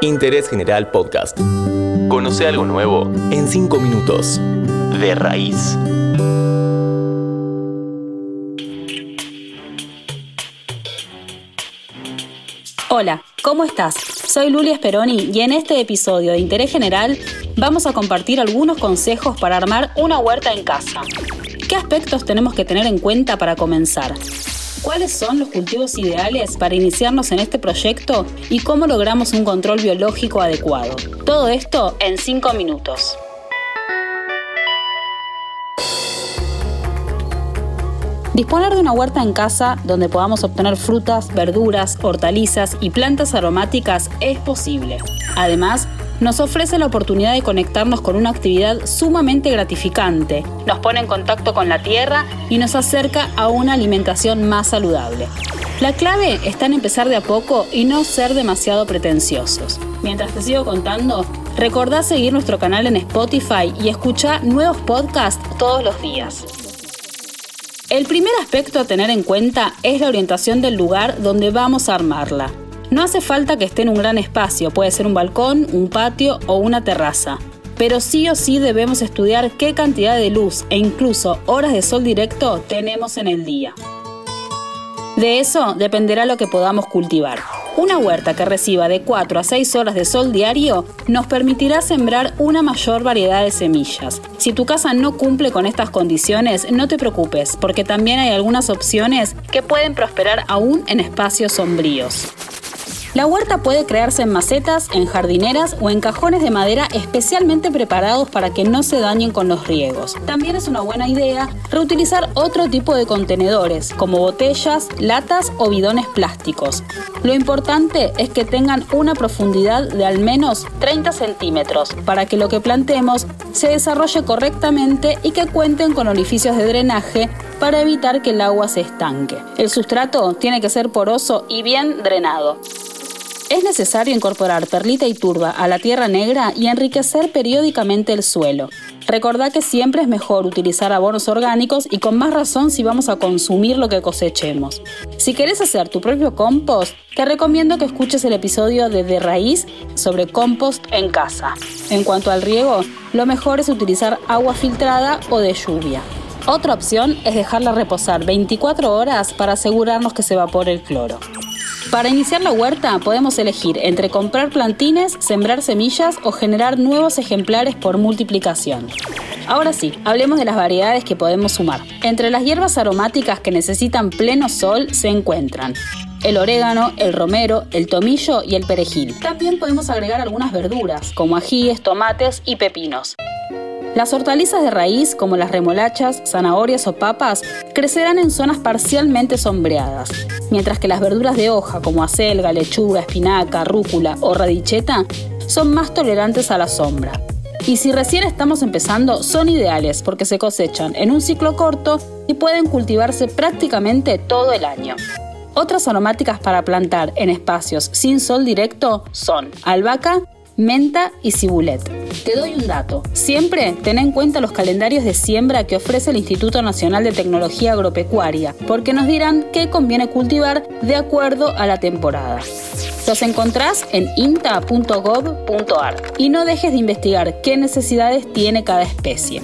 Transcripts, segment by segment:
Interés General Podcast. Conoce algo nuevo en 5 minutos. De raíz. Hola, ¿cómo estás? Soy Lulia Speroni y en este episodio de Interés General vamos a compartir algunos consejos para armar una huerta en casa. ¿Qué aspectos tenemos que tener en cuenta para comenzar? ¿Cuáles son los cultivos ideales para iniciarnos en este proyecto y cómo logramos un control biológico adecuado? Todo esto en 5 minutos. Disponer de una huerta en casa donde podamos obtener frutas, verduras, hortalizas y plantas aromáticas es posible. Además, nos ofrece la oportunidad de conectarnos con una actividad sumamente gratificante, nos pone en contacto con la tierra y nos acerca a una alimentación más saludable. La clave está en empezar de a poco y no ser demasiado pretenciosos. Mientras te sigo contando, recordá seguir nuestro canal en Spotify y escuchar nuevos podcasts todos los días. El primer aspecto a tener en cuenta es la orientación del lugar donde vamos a armarla. No hace falta que esté en un gran espacio, puede ser un balcón, un patio o una terraza. Pero sí o sí debemos estudiar qué cantidad de luz e incluso horas de sol directo tenemos en el día. De eso dependerá lo que podamos cultivar. Una huerta que reciba de 4 a 6 horas de sol diario nos permitirá sembrar una mayor variedad de semillas. Si tu casa no cumple con estas condiciones, no te preocupes, porque también hay algunas opciones que pueden prosperar aún en espacios sombríos. La huerta puede crearse en macetas, en jardineras o en cajones de madera especialmente preparados para que no se dañen con los riegos. También es una buena idea reutilizar otro tipo de contenedores, como botellas, latas o bidones plásticos. Lo importante es que tengan una profundidad de al menos 30 centímetros para que lo que plantemos se desarrolle correctamente y que cuenten con orificios de drenaje para evitar que el agua se estanque. El sustrato tiene que ser poroso y bien drenado. Es necesario incorporar perlita y turba a la tierra negra y enriquecer periódicamente el suelo. Recordá que siempre es mejor utilizar abonos orgánicos y con más razón si vamos a consumir lo que cosechemos. Si querés hacer tu propio compost, te recomiendo que escuches el episodio de De Raíz sobre compost en casa. En cuanto al riego, lo mejor es utilizar agua filtrada o de lluvia. Otra opción es dejarla reposar 24 horas para asegurarnos que se evapore el cloro. Para iniciar la huerta podemos elegir entre comprar plantines, sembrar semillas o generar nuevos ejemplares por multiplicación. Ahora sí, hablemos de las variedades que podemos sumar. Entre las hierbas aromáticas que necesitan pleno sol se encuentran el orégano, el romero, el tomillo y el perejil. También podemos agregar algunas verduras, como ajíes, tomates y pepinos. Las hortalizas de raíz, como las remolachas, zanahorias o papas, crecerán en zonas parcialmente sombreadas, mientras que las verduras de hoja, como acelga, lechuga, espinaca, rúcula o radicheta, son más tolerantes a la sombra. Y si recién estamos empezando, son ideales porque se cosechan en un ciclo corto y pueden cultivarse prácticamente todo el año. Otras aromáticas para plantar en espacios sin sol directo son albahaca, menta y cibulet. Te doy un dato. Siempre ten en cuenta los calendarios de siembra que ofrece el Instituto Nacional de Tecnología Agropecuaria, porque nos dirán qué conviene cultivar de acuerdo a la temporada. Los encontrás en inta.gov.ar y no dejes de investigar qué necesidades tiene cada especie.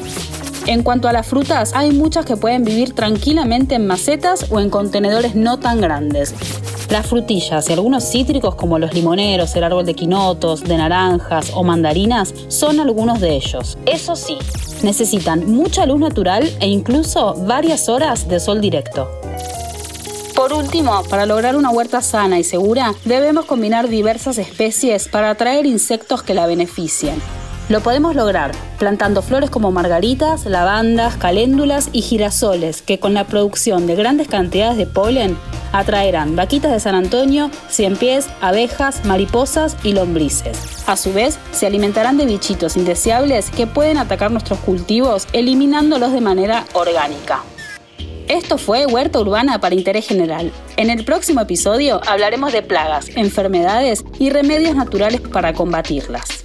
En cuanto a las frutas, hay muchas que pueden vivir tranquilamente en macetas o en contenedores no tan grandes. Las frutillas y algunos cítricos como los limoneros, el árbol de quinotos, de naranjas o mandarinas son algunos de ellos. Eso sí, necesitan mucha luz natural e incluso varias horas de sol directo. Por último, para lograr una huerta sana y segura, debemos combinar diversas especies para atraer insectos que la beneficien. Lo podemos lograr plantando flores como margaritas, lavandas, caléndulas y girasoles que con la producción de grandes cantidades de polen atraerán vaquitas de San Antonio, pies, abejas, mariposas y lombrices. A su vez, se alimentarán de bichitos indeseables que pueden atacar nuestros cultivos eliminándolos de manera orgánica. Esto fue Huerta Urbana para Interés General. En el próximo episodio hablaremos de plagas, enfermedades y remedios naturales para combatirlas.